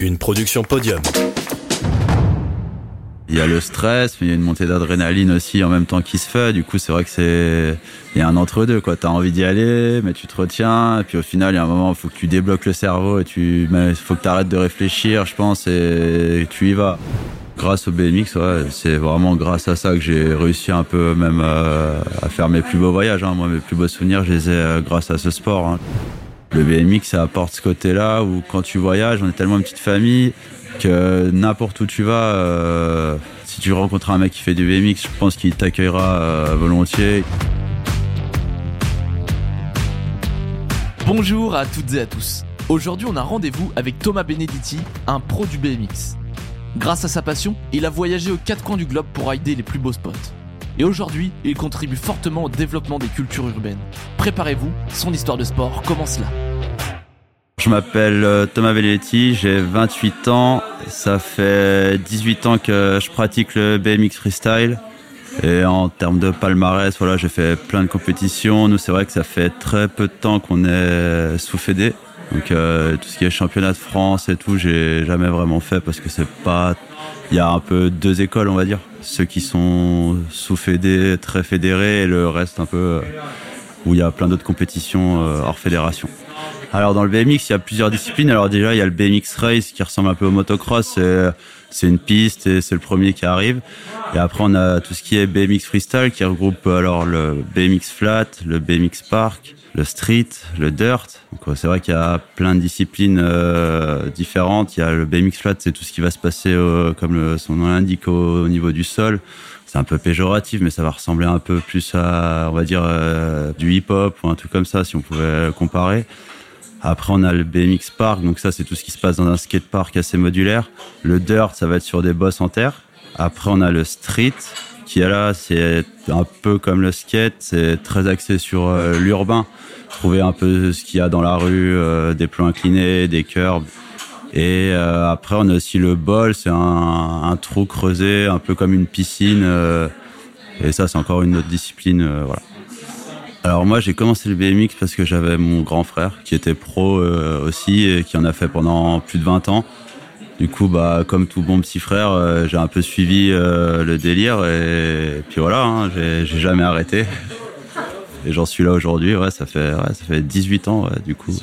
une production podium. Il y a le stress, mais il y a une montée d'adrénaline aussi en même temps qui se fait. Du coup, c'est vrai que c'est, il y a un entre-deux, quoi. T'as envie d'y aller, mais tu te retiens. Et puis au final, il y a un moment, il faut que tu débloques le cerveau et tu, faut que tu arrêtes de réfléchir, je pense, et tu y vas. Grâce au BMX, c'est vraiment grâce à ça que j'ai réussi un peu même euh, à faire mes plus beaux voyages. Hein. Moi, mes plus beaux souvenirs, je les ai euh, grâce à ce sport. Hein. Le BMX, ça apporte ce côté-là où quand tu voyages, on est tellement une petite famille que n'importe où tu vas, euh, si tu rencontres un mec qui fait du BMX, je pense qu'il t'accueillera euh, volontiers. Bonjour à toutes et à tous. Aujourd'hui, on a rendez-vous avec Thomas Benedetti, un pro du BMX. Grâce à sa passion, il a voyagé aux quatre coins du globe pour aider les plus beaux spots. Et aujourd'hui, il contribue fortement au développement des cultures urbaines. Préparez-vous, son histoire de sport commence là. Je m'appelle euh, Thomas Velletti, j'ai 28 ans. Ça fait 18 ans que je pratique le BMX freestyle. Et en termes de palmarès, voilà, j'ai fait plein de compétitions. Nous, c'est vrai que ça fait très peu de temps qu'on est sous fédé. Donc euh, tout ce qui est championnat de France et tout, j'ai jamais vraiment fait parce que c'est pas. Il y a un peu deux écoles, on va dire. Ceux qui sont sous fédé, très fédérés, et le reste un peu euh, où il y a plein d'autres compétitions hors fédération. Alors dans le BMX, il y a plusieurs disciplines. Alors déjà, il y a le BMX Race qui ressemble un peu au motocross. C'est une piste et c'est le premier qui arrive. Et après, on a tout ce qui est BMX Freestyle qui regroupe alors le BMX Flat, le BMX Park, le Street, le Dirt. C'est vrai qu'il y a plein de disciplines euh, différentes. Il y a le BMX Flat, c'est tout ce qui va se passer comme son nom l'indique au, niveau du sol c'est un peu péjoratif, mais ça va ressembler un peu plus à, on va dire, euh, du hip-hop ou un truc comme ça, si on pouvait comparer. Après, on a le BMX Park, donc ça, c'est tout ce qui se passe dans un skatepark assez modulaire. Le Dirt, ça va être sur des bosses en terre. Après, on a le Street, qui est là, c'est un peu comme le skate, c'est très axé sur euh, l'urbain. Trouver un peu ce qu'il y a dans la rue, euh, des plans inclinés, des curbs. Et euh, après, on a aussi le bol, c'est un, un, trou creusé, un peu comme une piscine. et ça, c'est encore une autre discipline. voilà. Alors moi j'ai commencé le BMX parce que j'avais mon grand frère qui était pro euh, aussi et qui en a fait pendant plus de 20 ans. Du coup bah comme tout bon petit frère euh, j'ai un peu suivi euh, le délire et, puis voilà hein, j'ai jamais arrêté. Et j'en suis là aujourd'hui, ouais, ça fait ça fait 18 ans du coup.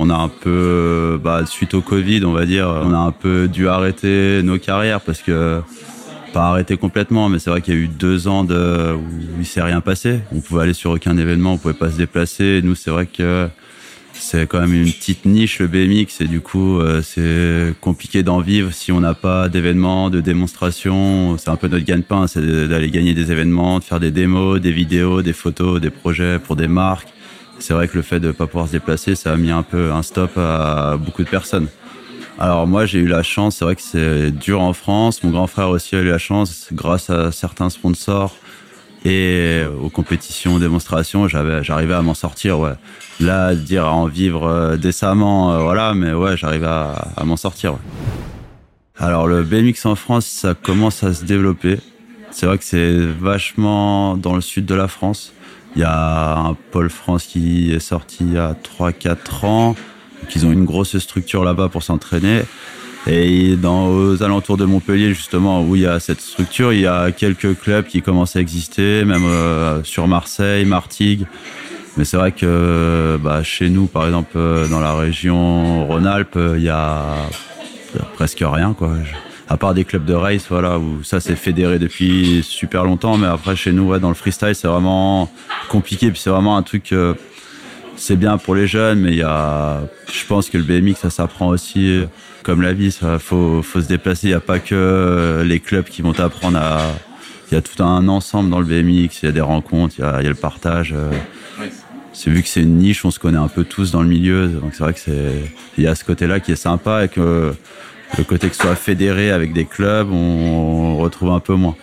On a un peu bah, suite au Covid, on va dire, on a un peu dû arrêter nos carrières parce que pas arrêté complètement, mais c'est vrai qu'il y a eu deux ans de, où il s'est rien passé. On pouvait aller sur aucun événement, on pouvait pas se déplacer. nous, c'est vrai que c'est quand même une petite niche le BMX et du coup, euh, c'est compliqué d'en vivre si on n'a pas d'événements, de démonstrations. C'est un peu notre gagne-pain, c'est d'aller gagner des événements, de faire des démos, des vidéos, des photos, des projets pour des marques. C'est vrai que le fait de ne pas pouvoir se déplacer, ça a mis un peu un stop à beaucoup de personnes. Alors moi j'ai eu la chance, c'est vrai que c'est dur en France. Mon grand frère aussi a eu la chance, grâce à certains sponsors et aux compétitions, démonstrations, j'avais, j'arrivais à m'en sortir. Ouais. Là, dire à en vivre euh, décemment, euh, voilà, mais ouais, j'arrivais à, m'en sortir. Alors le BMX en France, ça commence à se développer. C'est vrai que c'est vachement dans le sud de la France. Il y a un pôle France qui est sorti il y a 3-4 ans. Ils ont une grosse structure là-bas pour s'entraîner. Et dans, aux alentours de Montpellier, justement, où il y a cette structure, il y a quelques clubs qui commencent à exister, même euh, sur Marseille, Martigues. Mais c'est vrai que bah, chez nous, par exemple, euh, dans la région Rhône-Alpes, il y a, presque rien, quoi. À part des clubs de race, voilà, où ça c'est fédéré depuis super longtemps. Mais après, chez nous, ouais, dans le freestyle, c'est vraiment compliqué. Puis c'est vraiment un truc. Euh, c'est bien pour les jeunes, mais il y a, je pense que le BMX, ça s'apprend aussi, comme la vie, ça faut, faut se déplacer. Il n'y a pas que les clubs qui vont t'apprendre à, il y a tout un ensemble dans le BMX, il y a des rencontres, il y a, il y a le partage. C'est vu que c'est une niche, on se connaît un peu tous dans le milieu, donc c'est vrai que c'est, il y a ce côté-là qui est sympa et que le côté que ce soit fédéré avec des clubs, on retrouve un peu moins.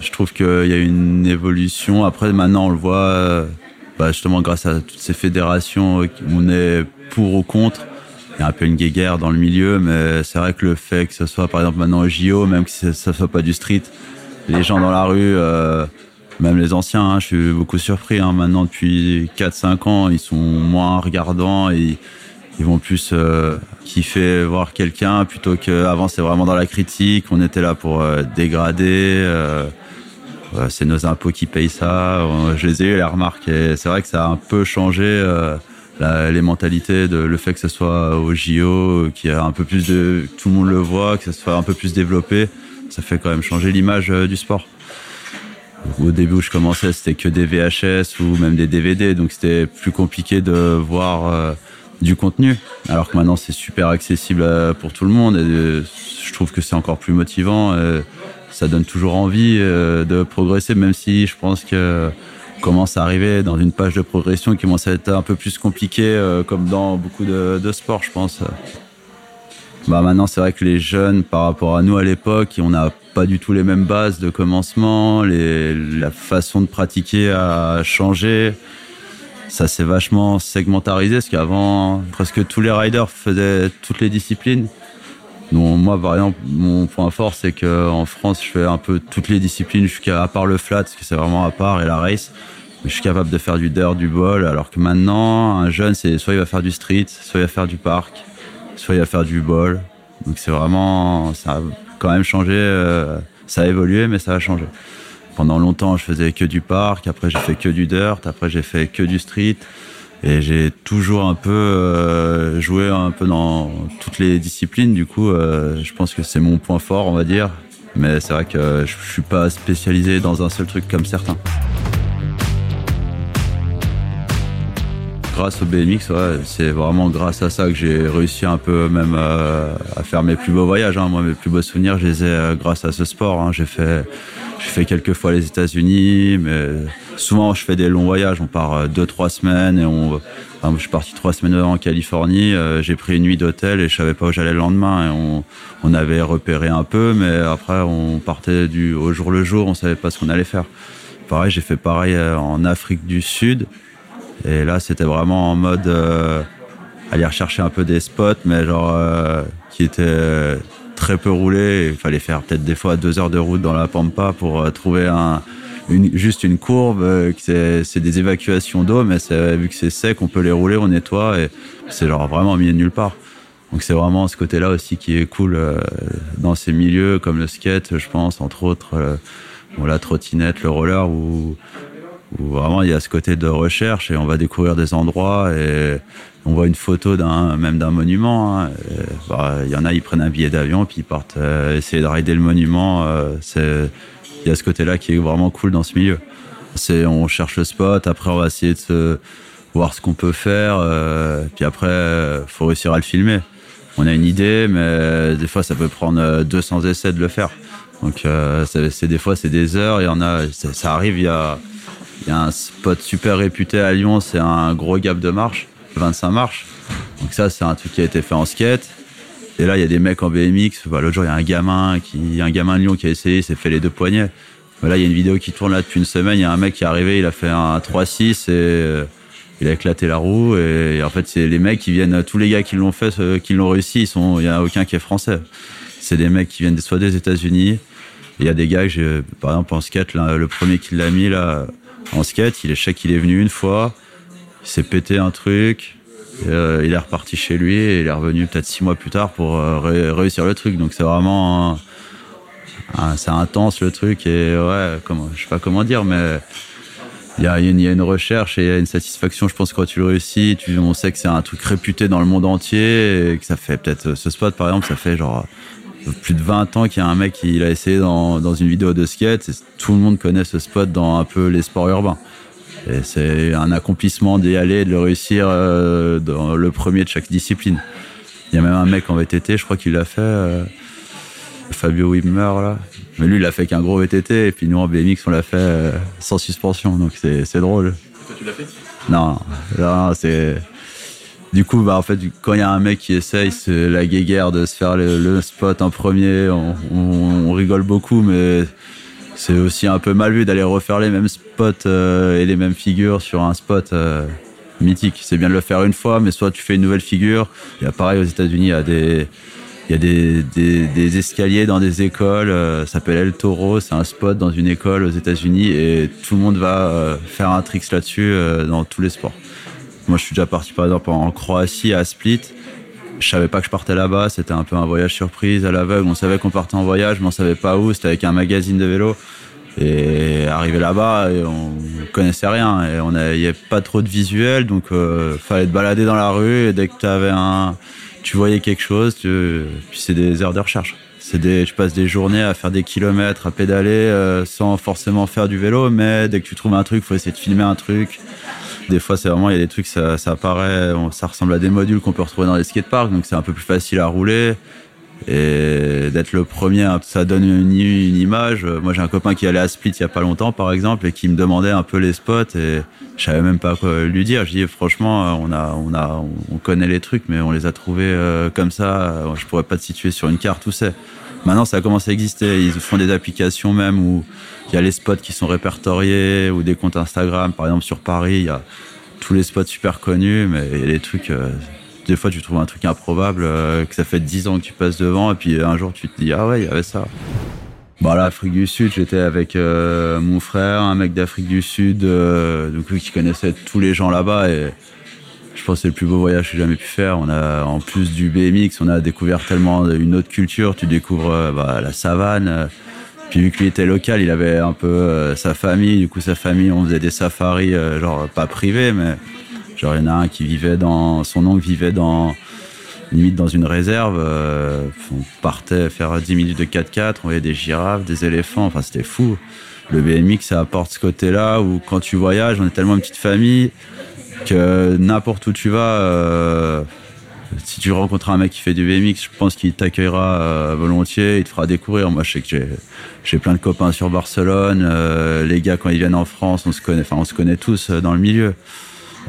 Je trouve qu'il y a une évolution. Après, maintenant, on le voit bah, justement grâce à toutes ces fédérations, on est pour ou contre. Il y a un peu une guéguerre dans le milieu, mais c'est vrai que le fait que ce soit par exemple maintenant au JO, même que ça soit pas du street, les gens dans la rue, euh, même les anciens, hein, je suis beaucoup surpris. Hein, maintenant, depuis 4-5 ans, ils sont moins regardants et ils vont plus euh, kiffer voir quelqu'un plutôt qu'avant c'est vraiment dans la critique. On était là pour euh, dégrader. Euh, c'est nos impôts qui payent ça. Je les ai eu les remarques et c'est vrai que ça a un peu changé les mentalités, de, le fait que ce soit au JO, qu'il y a un peu plus de, tout le monde le voit, que ça soit un peu plus développé. Ça fait quand même changer l'image du sport. Au début où je commençais, c'était que des VHS ou même des DVD, donc c'était plus compliqué de voir du contenu. Alors que maintenant, c'est super accessible euh, pour tout le monde. Et euh, je trouve que c'est encore plus motivant. Ça donne toujours envie euh, de progresser, même si je pense que commence à arriver dans une page de progression qui commence à être un peu plus compliquée, comme dans beaucoup de, sports, je pense. Bah maintenant, c'est vrai que les jeunes, par rapport à nous à l'époque, on n'a pas du tout les mêmes bases de commencement. La façon de pratiquer a changé ça s'est vachement segmentarisé parce qu'avant, presque tous les riders faisaient toutes les disciplines. Donc, moi, par exemple, mon point fort, c'est qu'en France, je fais un peu toutes les disciplines, jusqu'à à part le flat, parce que c'est vraiment à part, et la race. Mais je suis capable de faire du dirt, du ball, alors que maintenant, un jeune, c'est soit il va faire du street, soit il va faire du parc, soit il va faire du ball. Donc c'est vraiment, ça a quand même changé, euh, ça a évolué, mais ça a changé. Pendant longtemps, je faisais que du parc, après j'ai fait que du dirt, après j'ai fait que du street. Et j'ai toujours un peu euh, joué un peu dans toutes les disciplines. Du coup, euh, je pense que c'est mon point fort, on va dire. Mais c'est vrai que je suis pas spécialisé dans un seul truc comme certains. Grâce au BMX, c'est vraiment grâce à ça que j'ai réussi un peu même euh, à faire mes plus beaux voyages. Hein. Moi, mes plus beaux souvenirs, je les ai grâce à ce sport. Hein. J'ai fait je fais quelques fois les États-Unis, mais souvent je fais des longs voyages. On part euh, deux, trois semaines et on. je suis parti trois semaines en Californie. Euh, j'ai pris une nuit d'hôtel et je savais pas où j'allais le lendemain. Et on, on, avait repéré un peu, mais après on partait du au jour le jour. On savait pas ce qu'on allait faire. Pareil, j'ai fait pareil euh, en Afrique du Sud. Et là, c'était vraiment en mode aller rechercher un peu des spots, mais genre qui étaient très peu roulé. Il fallait faire peut-être des fois deux heures de route dans la pampa pour euh, trouver un, juste une courbe. Euh, c'est des évacuations d'eau, mais vu que c'est sec, on peut les rouler, on nettoie et c'est genre vraiment mis nulle part. Donc c'est vraiment ce côté-là aussi qui est cool euh, dans ces milieux comme le skate, je pense, entre autres, la trottinette, le roller, où, vraiment il y a ce côté de recherche et on va découvrir des endroits et on voit une photo d'un même d'un monument. Hein, bah, il y en a, ils prennent un billet d'avion puis ils partent euh, essayer de rider le monument. Euh, il y a ce côté-là qui est vraiment cool dans ce milieu. C'est on cherche le spot, après on va essayer de voir ce qu'on peut faire, euh, puis après faut réussir à le filmer. On a une idée, mais des fois ça peut prendre 200 essais de le faire. Donc c'est des fois c'est des heures. Il y en a, ça arrive. Il y a il y a un spot super réputé à Lyon, c'est un gros gap de marche. 25 marches. Donc ça, c'est un truc qui a été fait en skate. Et là, il y a des mecs en BMX. L'autre jour, il y a un gamin qui, un gamin de Lyon qui a essayé, il s'est fait les deux poignets. Là, il y a une vidéo qui tourne là depuis une semaine. Il y a un mec qui est arrivé, il a fait un 3-6 et euh, il a éclaté la roue. Et, en fait, c'est les mecs qui viennent, tous les gars qui l'ont fait, qui l'ont réussi, il y a aucun qui est français. C'est des mecs qui viennent soit des États-Unis. Il y a des gars que par exemple, en skate, le premier qui l'a mis là, en skate, il est, je qu'il est venu une fois il s'est pété un truc, euh, il est reparti chez lui et il est revenu peut-être six mois plus tard pour euh, réussir le truc. Donc c'est vraiment, c'est intense le truc et ouais, je sais pas comment dire, mais il y a, une, recherche et il y a une satisfaction, je pense, quand tu le réussis. On sait que c'est un truc réputé dans le monde entier et que ça fait peut-être ce spot par exemple, ça fait genre plus de 20 ans qu'il y a un mec qui l'a essayé dans, une vidéo de skate. Tout le monde connaît ce spot dans un peu les sports urbains. Et c'est un accomplissement d'y aller, de le réussir euh, dans le premier de chaque discipline. Il y a même un mec en VTT, je crois qu'il l'a fait, euh, Fabio Wimmer, là. Mais lui, il l'a fait qu'un gros VTT, et puis nous, en BMX, on l'a fait euh, sans suspension, donc c'est drôle. Toi, tu l'as fait? Non, non c'est. Du coup, bah, en fait, quand il y a un mec qui essaye, c'est la guéguerre de se faire le, spot en premier. on, rigole beaucoup, mais c'est aussi un peu mal vu d'aller refaire les mêmes spots euh, et les mêmes figures sur un spot euh, mythique. C'est bien de le faire une fois, mais soit tu fais une nouvelle figure. Il y a pareil aux États-Unis, il y a des escaliers dans des écoles, euh, ça s'appelle El Toro, c'est un spot dans une école aux États-Unis et tout le monde va faire un tricks là-dessus dans tous les sports. Moi, je suis déjà parti par exemple en Croatie, à Split. Je savais pas que je partais là-bas. C'était un peu un voyage surprise à l'aveugle. On savait qu'on partait en voyage, mais on savait pas où. C'était avec un magazine de vélo. Et arrivé là-bas, on connaissait rien et on il n'y avait pas trop de visuels, donc euh, fallait te balader dans la rue et dès que avais un, tu voyais quelque chose, tu, puis c'est des heures de recherche. C'est des, tu passes des journées à faire des kilomètres, à pédaler euh, sans forcément faire du vélo, mais dès que tu trouves un truc, faut essayer de filmer un truc. Des fois, c'est vraiment, il y a des trucs, ça, ça apparaît, ça ressemble à des modules qu'on peut retrouver dans les skateparks, donc c'est un peu plus facile à rouler. Et d'être le premier, ça donne une, une image. Moi, j'ai un copain qui allait à Split il y a pas longtemps, par exemple, et qui me demandait un peu les spots, et je savais même pas quoi lui dire. Je dis, franchement, on a, on a, on connaît les trucs, mais on les a trouvés euh, comme ça. Je pourrais pas te situer sur une carte où c'est. Maintenant, ça a commencé à exister. Ils font des applications même où il y a les spots qui sont répertoriés, ou des comptes Instagram. Par exemple, sur Paris, il y a tous les spots super connus, mais il y a des trucs. Euh, des fois, tu trouves un truc improbable, euh, que ça fait 10 ans que tu passes devant, et puis un jour, tu te dis, ah ouais, il y avait ça. Bon, là, Afrique du Sud, j'étais avec euh, mon frère, un mec d'Afrique du Sud, euh, donc qui connaissait tous les gens là-bas, et je pense que c'est le plus beau voyage que j'ai jamais pu faire. On a, en plus du BMX, on a découvert tellement une autre culture. Tu découvres bah, la savane. Puis vu qu'il était local, il avait un peu sa famille. Du coup, sa famille, on faisait des safaris, genre pas privés, mais Genre, il y en a un qui vivait dans. Son oncle vivait dans. limite dans une réserve. Euh, on partait faire 10 minutes de 4x4, on voyait des girafes, des éléphants. Enfin, c'était fou. Le BMX, ça apporte ce côté-là où quand tu voyages, on est tellement une petite famille que n'importe où tu vas. Euh, si tu rencontres un mec qui fait du BMX, je pense qu'il t'accueillera euh, volontiers, il te fera découvrir. Moi, je sais que j'ai plein de copains sur Barcelone. les gars, quand ils viennent en France, on se connaît, enfin, on se connaît tous dans le milieu.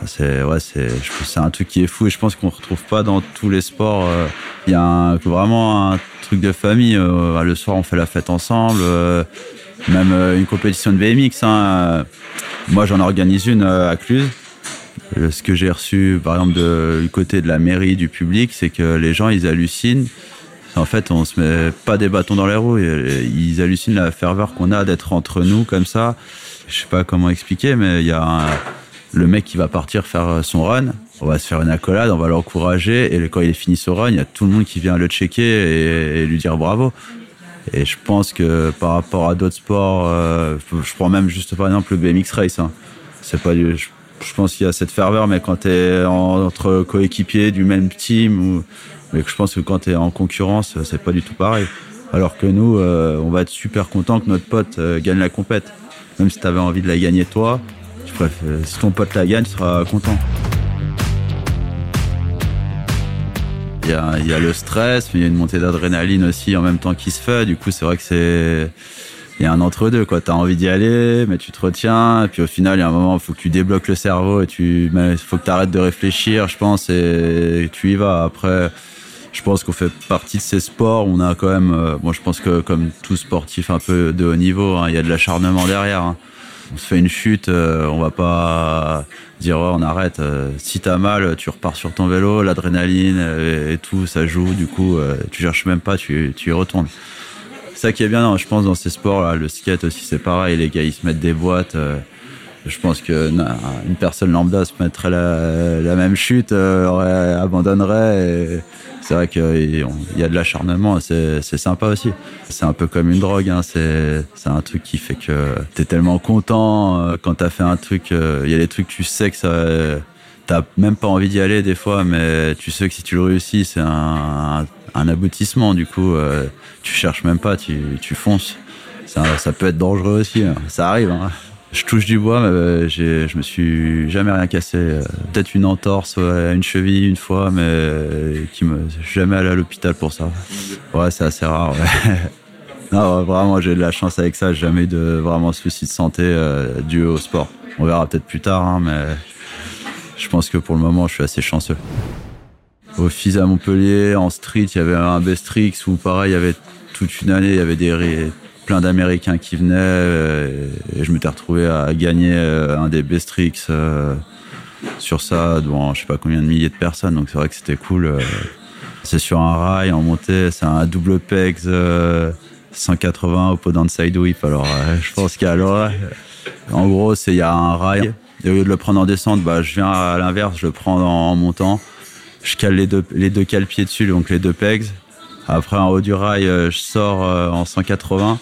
C'est ouais, c'est c'est un truc qui est fou et je pense qu'on retrouve pas dans tous les sports. Euh, il y a vraiment un truc de famille. Euh, le soir, on fait la fête ensemble. Euh, même une compétition de BMX. Hein, moi, j'en organise une à Cluse. Ce que j'ai reçu, par exemple, du côté de la mairie, du public, c'est que les gens, ils hallucinent. En fait, on se met pas des bâtons dans les roues. Ils hallucinent la ferveur qu'on a d'être entre nous comme ça. Je sais pas comment expliquer, mais il y a le mec qui va partir faire euh, son run, on va se faire une accolade, on va l'encourager, et quand il est fini son run, il y a tout le monde qui vient le checker et, lui dire bravo. Et je pense que par rapport à d'autres sports, euh, je prends même juste par exemple le BMX Race, hein. c'est pas du, pense qu'il y a cette ferveur, mais quand tu es entre coéquipiers du même team, ou, mais je pense que quand tu es en concurrence, c'est pas du tout pareil. Alors que nous, euh, on va être super content que notre pote gagne la compète. Même si tu avais envie de la gagner toi, euh, si ton pote la gagne, tu seras content. Il y a, le stress, mais il y a une montée d'adrénaline aussi en même temps qui se fait. Du coup, c'est vrai que c'est il y a un entre-deux, quoi. T'as envie d'y aller, mais tu te retiens. Et puis au final, il y a un moment, faut que tu débloques le cerveau et tu, il faut que tu arrêtes de réfléchir, je pense, et tu y vas. Après, je pense qu'on fait partie de ces sports. On a quand même, euh, je pense que comme tout sportif un peu de haut niveau, hein, il y a de l'acharnement derrière. Hein on se fait une chute, euh, on va pas dire on arrête. Euh, si t'as mal, tu repars sur ton vélo, l'adrénaline et, tout, ça joue. Du coup, euh, tu cherches même pas, tu, tu y retournes. C'est ça qui est bien, je pense, dans ces sports. le skate aussi, c'est pareil. Les gars, ils se mettent des boîtes. je pense que une personne lambda se mettrait la, même chute, abandonnerait. Et, c'est vrai qu'il y a de l'acharnement, c'est sympa aussi. C'est un peu comme une drogue, hein. c'est un truc qui fait que t'es tellement content euh, quand t'as fait un truc. Euh, il y a des trucs, tu sais que ça. T'as même pas envie d'y aller des fois, mais tu sais que si tu le réussis, c'est un, aboutissement. Du coup, euh, tu cherches même pas, tu, tu fonces. Ça, peut être dangereux aussi, hein. ça arrive. Hein. Je touche du bois, mais euh, je me suis jamais rien cassé. Euh, peut-être une entorse une cheville une fois, mais qui me jamais allé à l'hôpital pour ça. Ouais, c'est assez rare. non, vraiment, j'ai de la chance avec ça. Jamais de vraiment soucis de santé dû au sport. On verra peut-être plus tard, hein, mais je pense que pour le moment, je suis assez chanceux. Au FIS à Montpellier, en street, il y avait un Bestrix où pareil, il y avait toute une année, il y avait des plein d'Américains qui venaient euh, et je m'étais retrouvé à gagner euh, un des best tricks euh, sur ça devant je sais pas combien de milliers de personnes. Donc c'est vrai que c'était cool c'est sur un rail en montée c'est un double pegs 180 au pot side whip alors je pense qu'il y a en gros c'est il y a un rail Et au lieu de le prendre en descente, bah, je viens à l'inverse, je le prends en, montant. Je cale les deux, les deux cales pieds dessus, donc les deux pegs. Après, en haut du rail, je sors en 180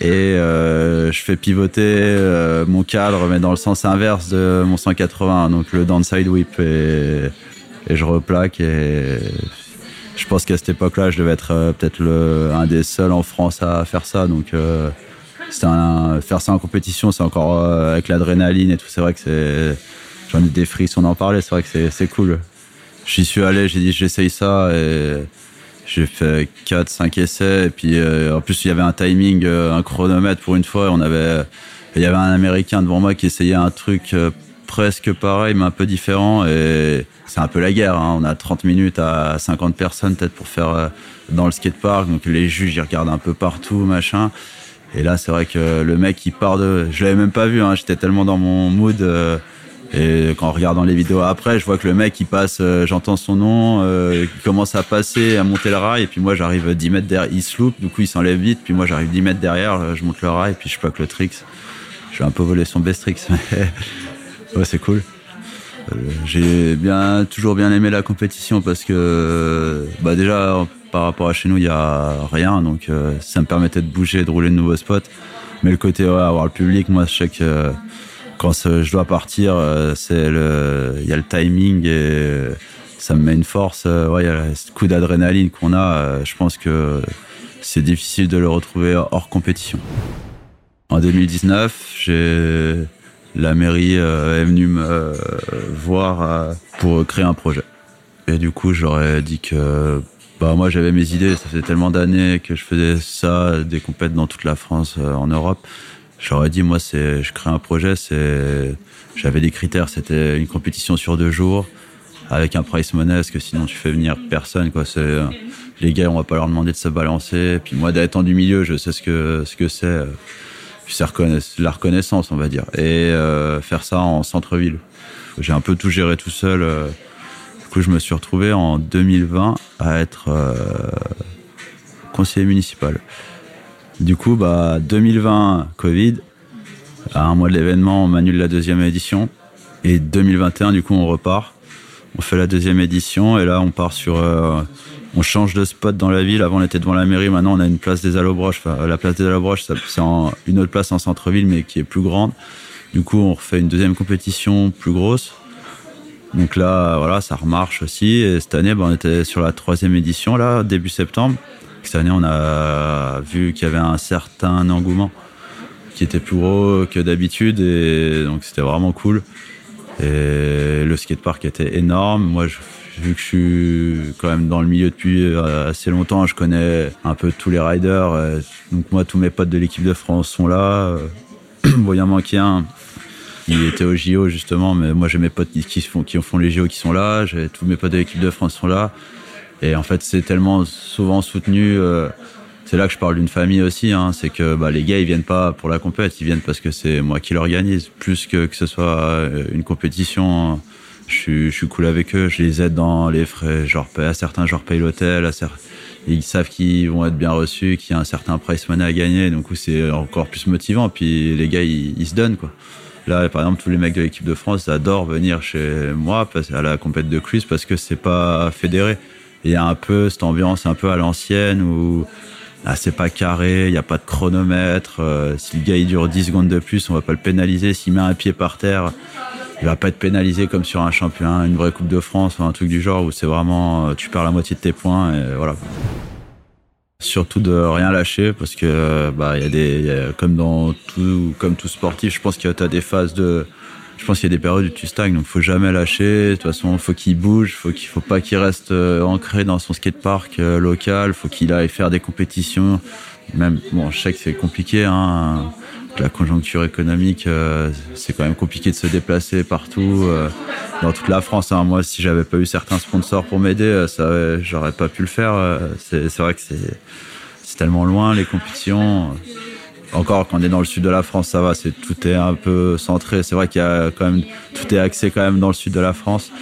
et je fais pivoter mon cadre, mais dans le sens inverse de mon 180, donc le downside whip. Et, et je replaque et je pense qu'à cette époque-là, je devais être euh, peut-être un des seuls en France à faire ça. Donc, euh, un, faire ça en compétition, c'est encore euh, avec l'adrénaline et tout. C'est vrai que c'est, j'en ai des frissons en parler. C'est vrai que c'est cool. J'y suis allé, j'ai dit j'essaye ça et j'ai fait 4, 5 essais. Et puis, en plus, il y avait un timing, un chronomètre pour une fois. On avait, il y avait un Américain devant moi qui essayait un truc presque pareil, mais un peu différent. Et c'est un peu la guerre. Hein. On a 30 minutes à 50 personnes peut-être pour faire euh, dans le skatepark. Donc les juges, ils regardent un peu partout, machin. Et là, c'est vrai que le mec, il part de. Je l'avais même pas vu. Hein. J'étais tellement dans mon mood. Euh, et qu'en regardant les vidéos après, je vois que le mec, il passe, euh, j'entends son nom, il commence à passer, à monter le rail, et puis moi, j'arrive 10 mètres derrière, il se loupe, du coup, il s'enlève vite, puis moi, j'arrive 10 mètres derrière, je monte le rail, puis je plaque le tricks. Je vais un peu voler son best tricks. ouais, c'est cool. Euh, j'ai bien toujours bien aimé la compétition parce que bah déjà par rapport à chez nous il y a rien donc euh, ça me permettait de bouger de rouler de nouveaux spots mais le côté ouais, avoir le public moi je sais que quand je dois partir le il y a le timing et ça me met une force ouais il y a ce coup d'adrénaline qu'on a je pense que c'est difficile de le retrouver hors compétition en 2019 j'ai la mairie euh, est venue me euh, voir euh, pour créer un projet. Et du coup, j'aurais dit que bah moi j'avais mes idées, ça faisait tellement d'années que je faisais ça, des compètes dans toute la France, en Europe. J'aurais dit moi c'est, je crée un projet, c'est, j'avais des critères, c'était une compétition sur deux jours avec un price money, parce que sinon tu fais venir personne quoi. C'est les gars, on va pas leur demander de se balancer. Puis moi d'être en du milieu, je sais ce que ce que c'est c'est la reconnaissance, on va dire, et euh, faire ça en centre-ville. J'ai un peu tout géré tout seul. Euh. Du coup, je me suis retrouvé en 2020 à être euh, conseiller municipal. Du coup, bah 2020 Covid, à un mois de l'événement, on annule la deuxième édition, et 2021, du coup, on repart. On fait la deuxième édition, et là, on part sur on change de spot dans la ville. Avant, on était devant la mairie. Maintenant, on a une place des Allobroches. Enfin, la place des Allobroches, c'est une autre place en centre-ville, mais qui est plus grande. Du coup, on refait une deuxième compétition plus grosse. Donc là, voilà, ça remarche aussi. Et cette année, ben, on était sur la troisième édition, là, début septembre. Cette année, on a vu qu'il y avait un certain engouement qui était plus gros que d'habitude. Et donc, c'était vraiment cool. Le skatepark était énorme. Moi, vu que je suis quand même dans le milieu depuis euh, assez longtemps, je connais un peu tous les riders. Euh, donc moi, tous mes potes de l'équipe de France sont là. Bon, il en manquait un qui était au JO justement, mais moi j'ai mes potes qui, font, qui font les JO qui sont là. Tous mes potes de l'équipe de France sont là. Et en fait, c'est tellement souvent soutenu. Euh, c'est là que je parle d'une famille aussi. Hein, c'est que bah, les gars, ils viennent pas pour la compète, ils viennent parce que c'est moi qui l'organise, plus que que ce soit une compétition je suis, cool avec eux, je les aide dans les frais, genre à certains je leur paye l'hôtel, ils savent qu'ils vont être bien reçus, qu'il y a un certain price money à gagner, donc c'est encore plus motivant, puis les gars ils, se donnent quoi. Là par exemple tous les mecs de l'équipe de France adorent venir chez moi à la compète de cruise parce que c'est pas fédéré. Il y a un peu cette ambiance un peu à l'ancienne où c'est pas carré, il n'y a pas de chronomètre. Euh, si le gars il dure 10 secondes de plus, on va pas le pénaliser. S'il met un pied par terre, il va pas être pénalisé comme sur un championnat, une vraie Coupe de France ou un truc du genre où c'est vraiment euh, tu perds la moitié de tes points voilà. Surtout de rien lâcher parce que bah il y a des comme dans tout comme tout sportif, je pense qu'il y a des phases de je pense qu'il y a des périodes où tu stagnes, donc faut jamais lâcher. De toute façon, faut qu'il bouge, faut qu'il faut pas qu'il reste euh, ancré dans son skatepark euh, local, faut qu'il aille faire des compétitions. Même bon, je sais que c'est compliqué, hein la conjoncture économique, euh, c'est quand même compliqué de se déplacer partout dans toute la France. Hein. Moi, si j'avais pas eu certains sponsors pour m'aider, j'aurais pas pu le faire. C'est vrai que c'est tellement loin les compétitions. Encore quand on est dans le sud de la France, ça va, c'est tout est un peu centré. C'est vrai qu'il y a quand même tout est axé quand même dans le sud de la France.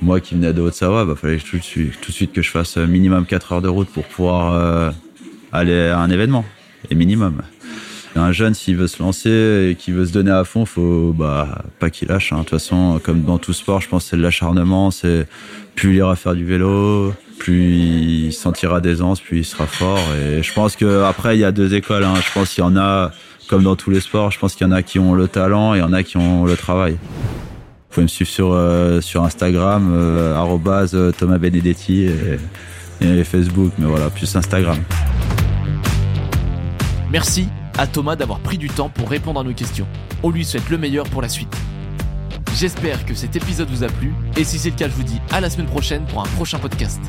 Moi qui venais de Haute-Savoie, bah fallait tout de suite, que je fasse minimum 4 heures de route pour pouvoir aller à un événement et minimum. Un jeune, s'il veut se lancer et qu'il veut se donner à fond, faut bah pas qu'il lâche. hein. De toute façon, comme dans tout sport, je pense que c'est de l'acharnement. C'est plus il ira faire du vélo, plus il sentira d'aisance, plus il sera fort. Et je pense que après, il y a deux écoles. hein. Je pense qu'il y en a, comme dans tous les sports, je pense qu'il y en a qui ont le talent et il y en a qui ont le travail. Vous pouvez me suivre sur, euh, sur Instagram, euh, euh, Thomas Benedetti et, et Facebook, mais voilà, plus Instagram. Merci à Thomas d'avoir pris du temps pour répondre à nos questions. On lui souhaite le meilleur pour la suite. J'espère que cet épisode vous a plu et si c'est le cas, je vous dis à la semaine prochaine pour un prochain podcast.